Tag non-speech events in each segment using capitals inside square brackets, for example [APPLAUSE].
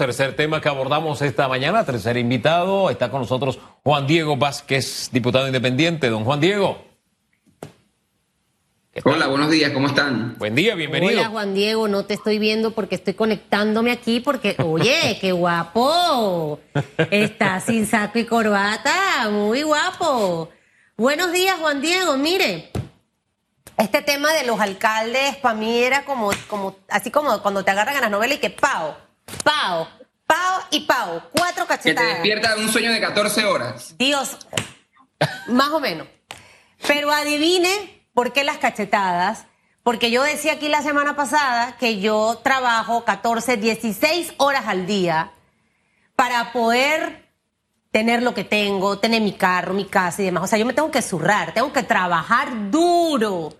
tercer tema que abordamos esta mañana, tercer invitado. Está con nosotros Juan Diego Vázquez, diputado independiente. Don Juan Diego. Hola, buenos días, ¿cómo están? Buen día, bienvenido. Hola Juan Diego, no te estoy viendo porque estoy conectándome aquí porque, oye, [LAUGHS] qué guapo. Está sin saco y corbata, muy guapo. Buenos días Juan Diego, mire, este tema de los alcaldes para mí era como, como, así como cuando te agarran a las novelas y que pao, pao, pao y pao, cuatro cachetadas. Que te despierta de un sueño de 14 horas. Dios, más o menos. Pero adivine por qué las cachetadas. Porque yo decía aquí la semana pasada que yo trabajo 14, 16 horas al día para poder tener lo que tengo, tener mi carro, mi casa y demás. O sea, yo me tengo que zurrar, tengo que trabajar duro.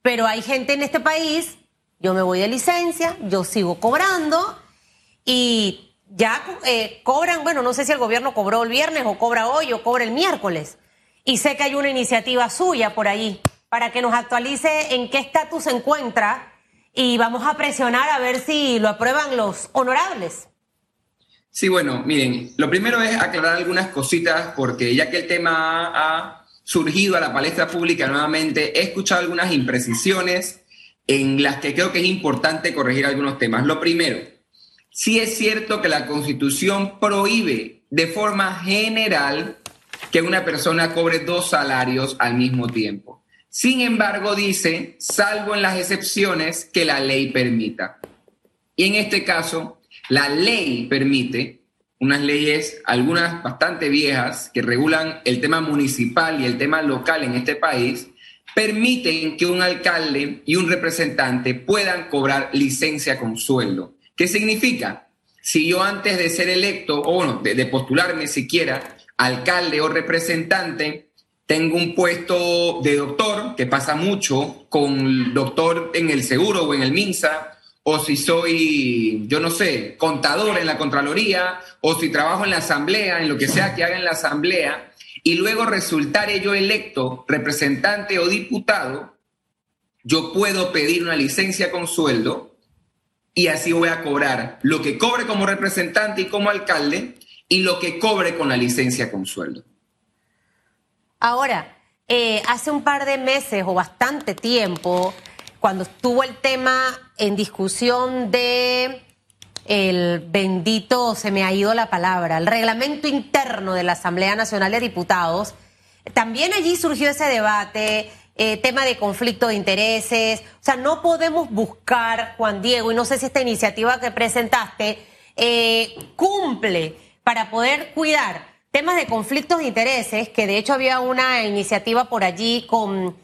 Pero hay gente en este país, yo me voy de licencia, yo sigo cobrando y ya eh, cobran, bueno, no sé si el gobierno cobró el viernes o cobra hoy o cobra el miércoles. Y sé que hay una iniciativa suya por ahí para que nos actualice en qué estatus se encuentra y vamos a presionar a ver si lo aprueban los honorables. Sí, bueno, miren, lo primero es aclarar algunas cositas porque ya que el tema ha surgido a la palestra pública nuevamente, he escuchado algunas imprecisiones en las que creo que es importante corregir algunos temas. Lo primero, sí es cierto que la Constitución prohíbe de forma general que una persona cobre dos salarios al mismo tiempo. Sin embargo, dice, salvo en las excepciones que la ley permita. Y en este caso, la ley permite unas leyes, algunas bastante viejas, que regulan el tema municipal y el tema local en este país, permiten que un alcalde y un representante puedan cobrar licencia con sueldo. ¿Qué significa? Si yo antes de ser electo, o bueno, de, postularme siquiera, alcalde o representante, tengo un puesto de doctor, que pasa mucho con doctor en el seguro o en el MINSA, o si soy, yo no sé, contador en la Contraloría, o si trabajo en la Asamblea, en lo que sea que haga en la Asamblea, y luego resultare yo electo representante o diputado, yo puedo pedir una licencia con sueldo y así voy a cobrar lo que cobre como representante y como alcalde y lo que cobre con la licencia con sueldo. Ahora, eh, hace un par de meses o bastante tiempo, cuando estuvo el tema en discusión de el bendito, se me ha ido la palabra, el reglamento interno de la Asamblea Nacional de Diputados, también allí surgió ese debate, eh, tema de conflicto de intereses, o sea, no podemos buscar, Juan Diego, y no sé si esta iniciativa que presentaste eh, cumple para poder cuidar temas de conflictos de intereses, que de hecho había una iniciativa por allí con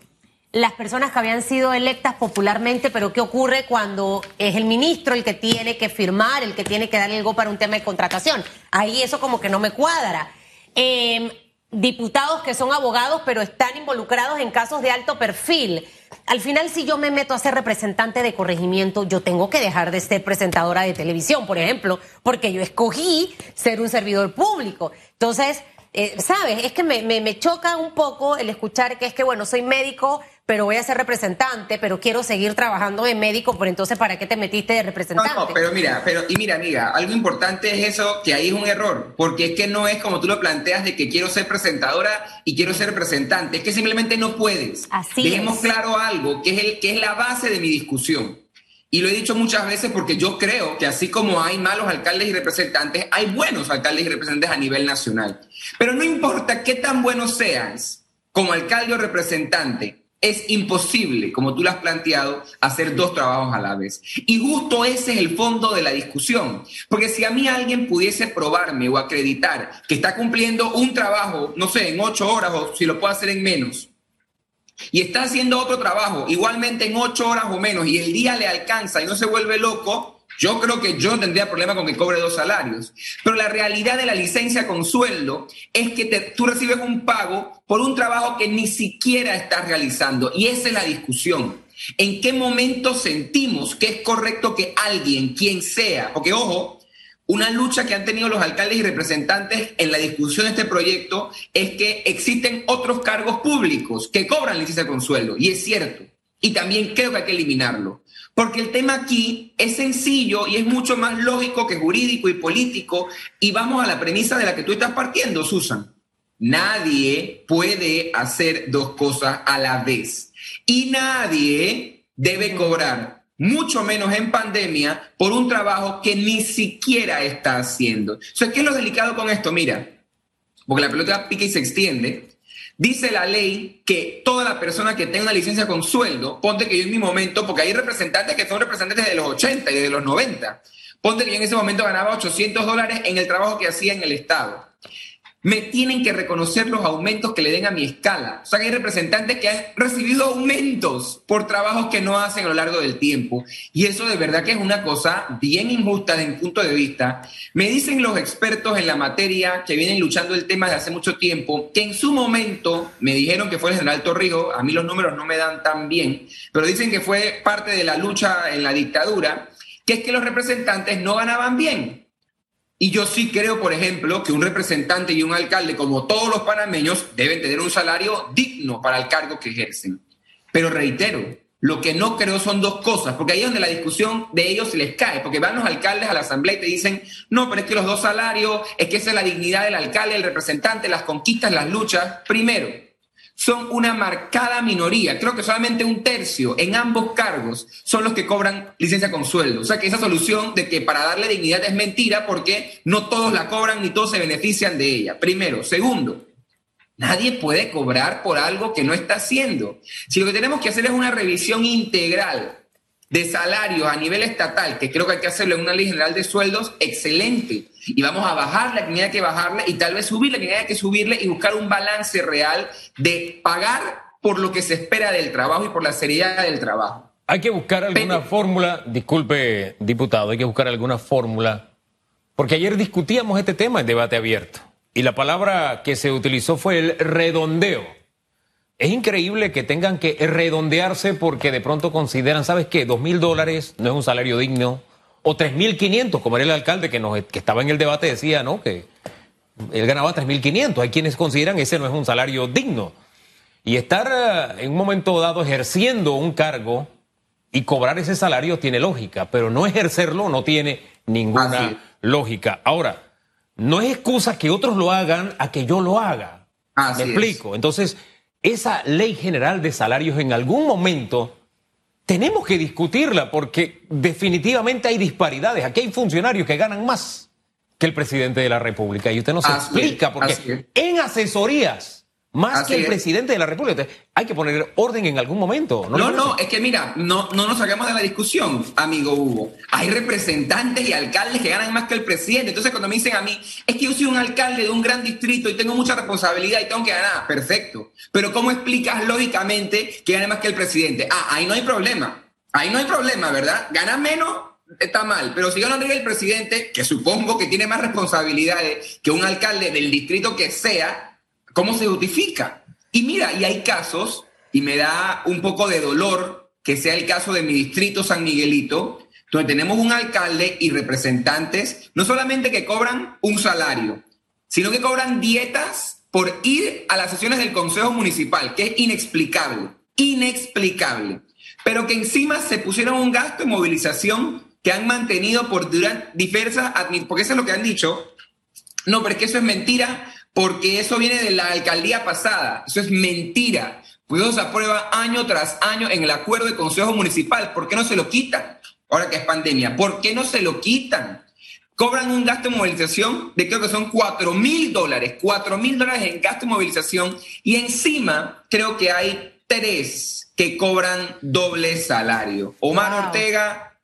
las personas que habían sido electas popularmente, pero ¿qué ocurre cuando es el ministro el que tiene que firmar, el que tiene que dar algo para un tema de contratación? Ahí eso como que no me cuadra. Em, diputados que son abogados, pero están involucrados en casos de alto perfil. Al final, si yo me meto a ser representante de corregimiento, yo tengo que dejar de ser presentadora de televisión, por ejemplo, porque yo escogí ser un servidor público. Entonces, eh, ¿sabes? Es que me, me, me, choca un poco el escuchar que es que, bueno, soy médico, pero voy a ser representante, pero quiero seguir trabajando de médico, por entonces, ¿para qué te metiste de representante? No, no, pero mira, pero, y mira, amiga, algo importante es eso, que ahí es un error, porque es que no es como tú lo planteas de que quiero ser presentadora y quiero ser representante, es que simplemente no puedes. Así Dejemos claro algo, que es, el, que es la base de mi discusión. Y lo he dicho muchas veces porque yo creo que así como hay malos alcaldes y representantes, hay buenos alcaldes y representantes a nivel nacional. Pero no importa qué tan buenos seas como alcalde o representante, es imposible, como tú lo has planteado, hacer dos trabajos a la vez. Y justo ese es el fondo de la discusión. Porque si a mí alguien pudiese probarme o acreditar que está cumpliendo un trabajo, no sé, en ocho horas o si lo puede hacer en menos, y está haciendo otro trabajo igualmente en ocho horas o menos y el día le alcanza y no se vuelve loco, yo creo que yo tendría problema con que cobre dos salarios. Pero la realidad de la licencia con sueldo es que tú recibes un pago por un trabajo que ni siquiera estás realizando. Y esa es la discusión. ¿En qué momento sentimos que es correcto que alguien, quien sea, porque ojo, una lucha que han tenido los alcaldes y representantes en la discusión de este proyecto es que existen otros cargos públicos que cobran licencia con sueldo, y es cierto. Y también creo que hay que eliminarlo. Porque el tema aquí es sencillo y es mucho más lógico que jurídico y político. Y vamos a la premisa de la que tú estás partiendo, Susan. Nadie puede hacer dos cosas a la vez. Y nadie debe cobrar, mucho menos en pandemia, por un trabajo que ni siquiera está haciendo. O sea, ¿qué es lo delicado con esto? Mira, porque la pelota pica y se extiende. Dice la ley que toda la persona que tenga licencia con sueldo, ponte que yo en mi momento, porque hay representantes que son representantes desde los 80 y desde los 90, ponte que yo en ese momento ganaba 800 dólares en el trabajo que hacía en el Estado me tienen que reconocer los aumentos que le den a mi escala. O sea, que hay representantes que han recibido aumentos por trabajos que no hacen a lo largo del tiempo. Y eso de verdad que es una cosa bien injusta desde mi punto de vista. Me dicen los expertos en la materia que vienen luchando el tema desde hace mucho tiempo, que en su momento me dijeron que fue el general Torrijos, a mí los números no me dan tan bien, pero dicen que fue parte de la lucha en la dictadura, que es que los representantes no ganaban bien. Y yo sí creo, por ejemplo, que un representante y un alcalde, como todos los panameños, deben tener un salario digno para el cargo que ejercen. Pero reitero, lo que no creo son dos cosas, porque ahí es donde la discusión de ellos se les cae, porque van los alcaldes a la asamblea y te dicen, no, pero es que los dos salarios, es que esa es la dignidad del alcalde, el representante, las conquistas, las luchas. Primero, son una marcada minoría. Creo que solamente un tercio en ambos cargos son los que cobran licencia con sueldo. O sea que esa solución de que para darle dignidad es mentira porque no todos la cobran ni todos se benefician de ella. Primero. Segundo, nadie puede cobrar por algo que no está haciendo. Si lo que tenemos que hacer es una revisión integral de salarios a nivel estatal, que creo que hay que hacerlo en una ley general de sueldos, excelente. Y vamos a bajar la que haya que bajarle y tal vez subir la que haya que subirle y buscar un balance real de pagar por lo que se espera del trabajo y por la seriedad del trabajo. Hay que buscar alguna fórmula, disculpe diputado, hay que buscar alguna fórmula, porque ayer discutíamos este tema en debate abierto y la palabra que se utilizó fue el redondeo es increíble que tengan que redondearse porque de pronto consideran, ¿sabes qué? Dos mil dólares no es un salario digno. O tres mil quinientos, como era el alcalde que, nos, que estaba en el debate, decía, ¿no? Que él ganaba tres mil quinientos. Hay quienes consideran que ese no es un salario digno. Y estar eh, en un momento dado ejerciendo un cargo y cobrar ese salario tiene lógica, pero no ejercerlo no tiene ninguna lógica. Ahora, no es excusa que otros lo hagan a que yo lo haga. Me explico. Entonces, esa ley general de salarios en algún momento tenemos que discutirla porque definitivamente hay disparidades. Aquí hay funcionarios que ganan más que el presidente de la República y usted nos explica porque en asesorías más que el presidente de la República. Hay que poner orden en algún momento. No, no, no, es que mira, no, no nos sacamos de la discusión, amigo Hugo. Hay representantes y alcaldes que ganan más que el presidente. Entonces, cuando me dicen a mí, es que yo soy un alcalde de un gran distrito y tengo mucha responsabilidad y tengo que ganar, perfecto. Pero, ¿cómo explicas lógicamente que gane más que el presidente? Ah, ahí no hay problema. Ahí no hay problema, ¿verdad? Gana menos, está mal. Pero si gana arriba el presidente, que supongo que tiene más responsabilidades que un alcalde del distrito que sea, ¿Cómo se justifica? Y mira, y hay casos, y me da un poco de dolor que sea el caso de mi distrito San Miguelito, donde tenemos un alcalde y representantes, no solamente que cobran un salario, sino que cobran dietas por ir a las sesiones del Consejo Municipal, que es inexplicable, inexplicable. Pero que encima se pusieron un gasto de movilización que han mantenido por diversas, porque eso es lo que han dicho. No, pero es que eso es mentira, porque eso viene de la alcaldía pasada. Eso es mentira. Se aprueba año tras año en el acuerdo de consejo municipal. ¿Por qué no se lo quitan? Ahora que es pandemia. ¿Por qué no se lo quitan? Cobran un gasto de movilización de creo que son 4 mil dólares. 4 mil dólares en gasto de movilización. Y encima creo que hay tres que cobran doble salario. Omar Ortega,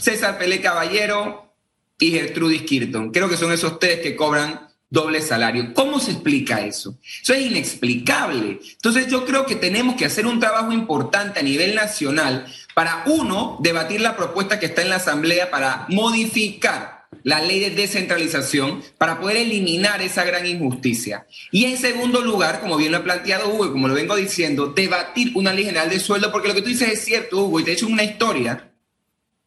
César Pelé Caballero y Gertrudis Kirton. Creo que son esos tres que cobran doble salario. ¿Cómo se explica eso? Eso es inexplicable. Entonces yo creo que tenemos que hacer un trabajo importante a nivel nacional para, uno, debatir la propuesta que está en la Asamblea para modificar la ley de descentralización para poder eliminar esa gran injusticia. Y en segundo lugar, como bien lo ha planteado Hugo y como lo vengo diciendo, debatir una ley general de sueldo, porque lo que tú dices es cierto, Hugo, y te he hecho una historia.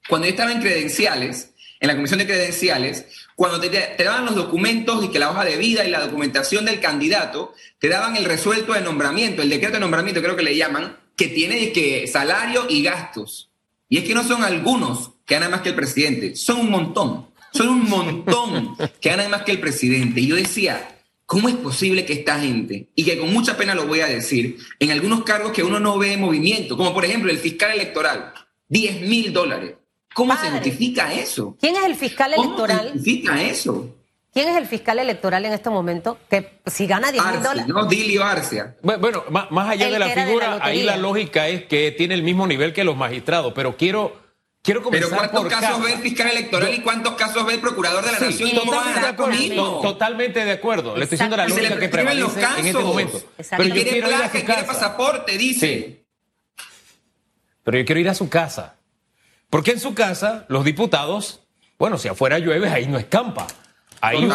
Cuando yo estaba en credenciales, en la comisión de credenciales, cuando te, daban los documentos y que la hoja de vida y la documentación del candidato, te daban el resuelto de nombramiento, el decreto de nombramiento creo que le llaman, que tiene que salario y gastos. Y es que no son algunos que ganan más que el presidente, son un montón. Son un montón que ganan más que el presidente. Y yo decía, ¿cómo es posible que esta gente, y que con mucha pena lo voy a decir, en algunos cargos que uno no ve movimiento, como por ejemplo el fiscal electoral, 10 mil dólares? ¿Cómo se justifica eso? ¿Quién es el fiscal electoral? ¿Cómo se justifica eso? ¿Quién es el fiscal electoral en este momento? Que si gana 10 mil dólares. No, Dilio Arcia. Bueno, más, allá de la figura, ahí la lógica es que tiene el mismo nivel que los magistrados, pero quiero Quiero comenzar Pero ¿cuántos casos ve el fiscal electoral y cuántos casos ve el procurador de la nación? Totalmente, de acuerdo, totalmente de acuerdo. Le estoy diciendo la lógica que prevalece en este momento. Pero yo quiero ir a su casa. pasaporte, dice. Pero yo quiero ir a su casa. Porque en su casa, los diputados, bueno, si afuera llueve, ahí no escampa. Ahí,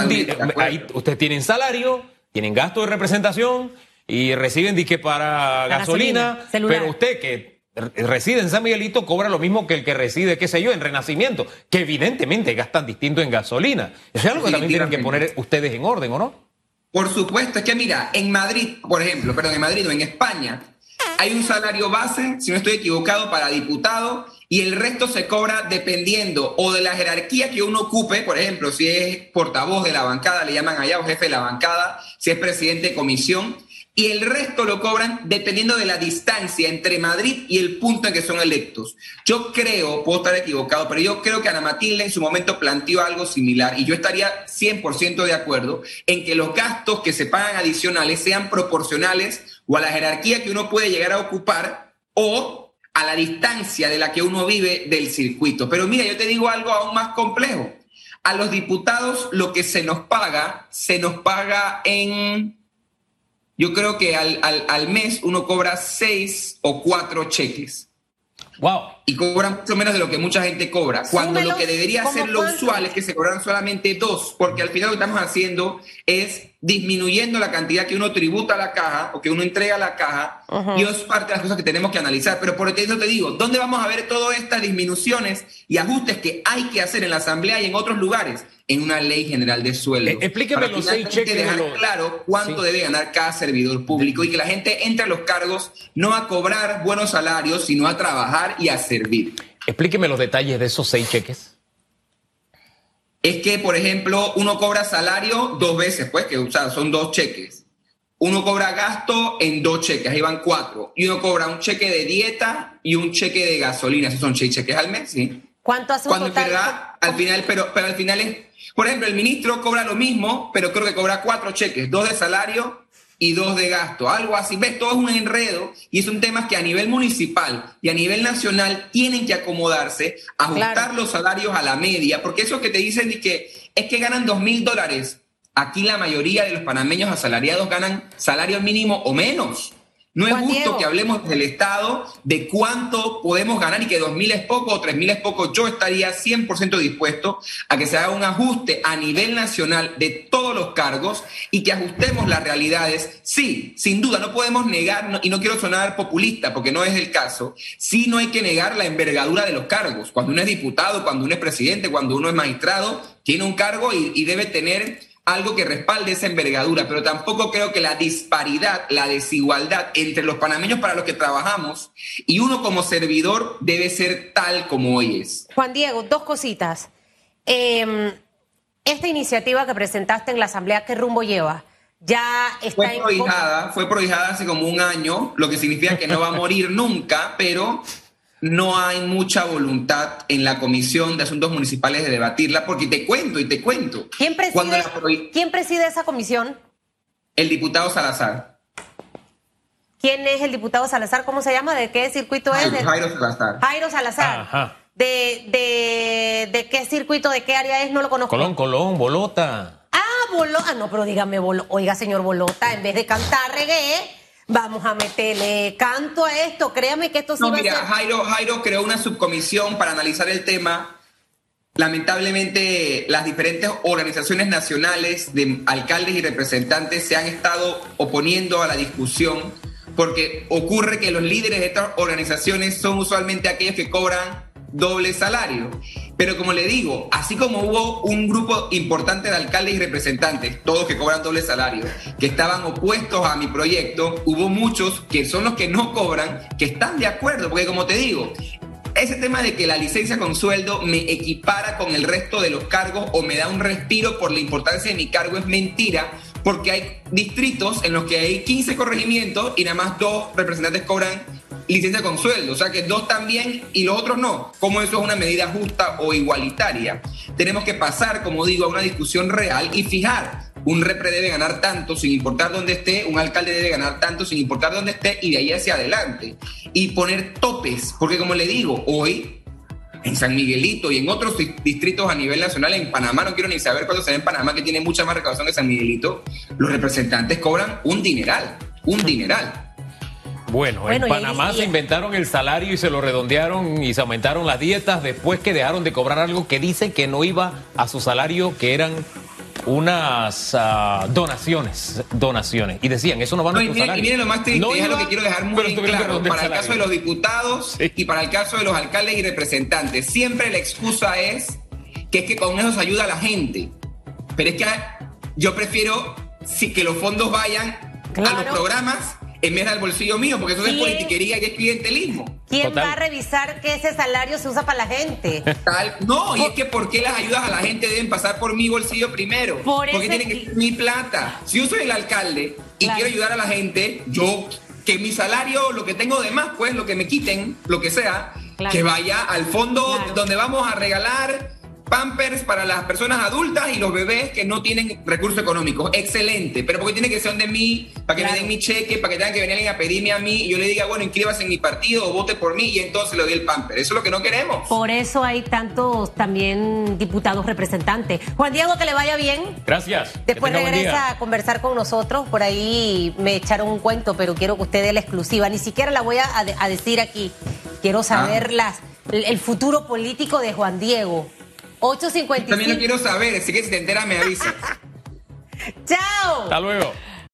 ahí ustedes tienen salario, tienen gasto de representación y reciben dique para gasolina pero usted que reside en San Miguelito cobra lo mismo que el que reside, qué sé yo, en Renacimiento, que evidentemente gastan distinto en gasolina. Eso es algo que también tienen que poner ustedes en orden, ¿o no? Por supuesto, es que mira, en Madrid, por ejemplo, perdón, en Madrid o en España, hay un salario base, si no estoy equivocado, para diputado y el resto se cobra dependiendo o de la jerarquía que uno ocupe, por ejemplo, si es portavoz de la bancada, le llaman allá, o jefe de la bancada, si es presidente de comisión, y el resto lo cobran dependiendo de la distancia entre Madrid y el punto en que son electos. Yo creo, puedo estar equivocado, pero yo creo que Ana Matilde en su momento planteó algo similar y yo estaría 100% de acuerdo en que los gastos que se pagan adicionales sean proporcionales o a la jerarquía que uno puede llegar a ocupar o a la distancia de la que uno vive del circuito. Pero mira, yo te digo algo aún más complejo. A los diputados lo que se nos paga, se nos paga en yo creo que al, al, mes uno cobra seis o cuatro cheques. Wow. Y cobran mucho menos de lo que mucha gente cobra. Cuando lo que debería ser lo usual es que se cobran solamente dos, porque al final lo que estamos haciendo es disminuyendo la cantidad que uno tributa a la caja o que uno entrega a la caja, y eso es parte de las cosas que tenemos que analizar. Pero por eso te digo, ¿dónde vamos a ver todas estas disminuciones y ajustes que hay que hacer en la Asamblea y en otros lugares? En una ley general de sueldo. Eh, explíqueme los seis cheques. dejar claro cuánto debe ganar cada servidor público y que la gente entre a los cargos no a cobrar buenos salarios, sino a trabajar y a servir. Explíqueme los detalles de esos seis cheques es que, por ejemplo, uno cobra salario dos veces, pues, que o sea, son dos cheques. Uno cobra gasto en dos cheques, ahí van cuatro. Y uno cobra un cheque de dieta y un cheque de gasolina, esos son seis cheques al mes, ¿sí? ¿Cuánto hace un total? al final, pero, pero al final es, por ejemplo, el ministro cobra lo mismo, pero creo que cobra cuatro cheques, dos de salario y dos de gasto, algo así. ¿Ves? Todo es un enredo y son temas que a nivel municipal y a nivel nacional tienen que acomodarse, ajustar los salarios a la media, porque eso que te dicen es que es que ganan dos mil dólares. Aquí la mayoría de los panameños asalariados ganan salario mínimo o menos. No es justo que hablemos del Estado de cuánto podemos ganar y que 2.000 es poco o 3.000 es poco. Yo estaría 100% dispuesto a que se haga un ajuste a nivel nacional de todos los cargos y que ajustemos las realidades. Sí, sin duda, no podemos negar, y no quiero sonar populista porque no es el caso, sí no hay que negar la envergadura de los cargos. Cuando uno es diputado, cuando uno es presidente, cuando uno es magistrado, tiene un cargo y debe tener algo que respalde esa envergadura, pero tampoco creo que la disparidad, la desigualdad entre los panameños para los que trabajamos y uno como servidor debe ser tal como hoy es. Juan Diego, dos cositas. Em, esta iniciativa que presentaste en la Asamblea, ¿qué rumbo lleva? Ya está fue prohijada, fue prohijada hace como un año, lo que significa que no va a morir nunca, pero no hay mucha voluntad en la Comisión de Asuntos Municipales de debatirla, porque te cuento y te cuento. ¿Quién preside, ¿quién preside esa comisión? El diputado Salazar. ¿Quién es el diputado Salazar? ¿Cómo se llama? ¿De qué circuito es? Jairo Salazar. Jairo Salazar. De, de, qué circuito, de qué área es? No lo conozco. Colón, Colón, Bolota. Ah, Bolota. Ah, no, pero dígame, Oiga, señor Bolota, en vez de cantar reggae Vamos a meterle canto a esto, créame que esto sí no, mira, Jairo, Jairo creó una subcomisión para analizar el tema. Lamentablemente, las diferentes organizaciones nacionales de alcaldes y representantes se han estado oponiendo a la discusión porque ocurre que los líderes de estas organizaciones son usualmente aquellos que cobran doble salario. Pero como le digo, así como hubo un grupo importante de alcaldes y representantes, todos que cobran doble salario, que estaban opuestos a mi proyecto, hubo muchos que son los que no cobran, que están de acuerdo, porque como te digo, ese tema de que la licencia con sueldo me equipara con el resto de los cargos o me da un respiro por la importancia de mi cargo es mentira, porque hay distritos en los que hay 15 corregimientos y nada más dos representantes cobran licencia con sueldo, o sea que dos también y los otros no. ¿Cómo eso es una medida justa o igualitaria? Tenemos que pasar, como digo, a una discusión real y fijar. Un repre debe ganar tanto sin importar dónde esté, un alcalde debe ganar tanto sin importar dónde esté y de ahí hacia adelante. Y poner topes, porque como le digo, hoy en San Miguelito y en otros distritos a nivel nacional, en Panamá, no quiero ni saber cuándo se ve en Panamá, que tiene mucha más recaudación que San Miguelito, los representantes cobran un dineral, un dineral. Bueno, en Panamá se inventaron el salario y se lo redondearon y se aumentaron las dietas después que dejaron de cobrar algo que dicen que no iba a su salario, que eran unas uh, donaciones, donaciones. Y decían, eso no va a nuestro no, y salario. Y miren lo más triste, no es lo que quiero dejar [LAUGHS] muy claro, para el caso de los diputados sí. y para el caso de los alcaldes y representantes. Siempre la excusa es que es que con eso se ayuda a la gente. Pero es que yo prefiero si que los fondos vayan claro. a los programas en vez del bolsillo mío, porque eso es politiquería y es clientelismo. ¿Quién Total. va a revisar que ese salario se usa para la gente? [LAUGHS] Tal, no, y es que ¿por qué las ayudas a la gente deben pasar por mi bolsillo primero? Por porque tiene que ser mi plata. Si yo soy el alcalde y claro. quiero ayudar a la gente, yo que mi salario, lo que tengo de más, pues lo que me quiten, lo que sea, claro. que vaya al fondo donde vamos a regalar Pampers para las personas adultas y los bebés que no tienen recursos económicos. Excelente, pero porque tiene que ser de mí, para que claro. me den mi cheque, para que tengan que venir alguien a pedirme a mí y yo le diga, bueno, inscríbase en mi partido o vote por mí y entonces le doy el Pamper. Eso es lo que no queremos. Por eso hay tantos también diputados representantes. Juan Diego, que le vaya bien. Gracias. Después regresa a conversar con nosotros. Por ahí me echaron un cuento, pero quiero que usted dé la exclusiva. Ni siquiera la voy a, a decir aquí. Quiero saber ah. las, el futuro político de Juan Diego. 8.55. También lo quiero saber, así que si te enteras me avisas. [LAUGHS] ¡Chao! Hasta luego.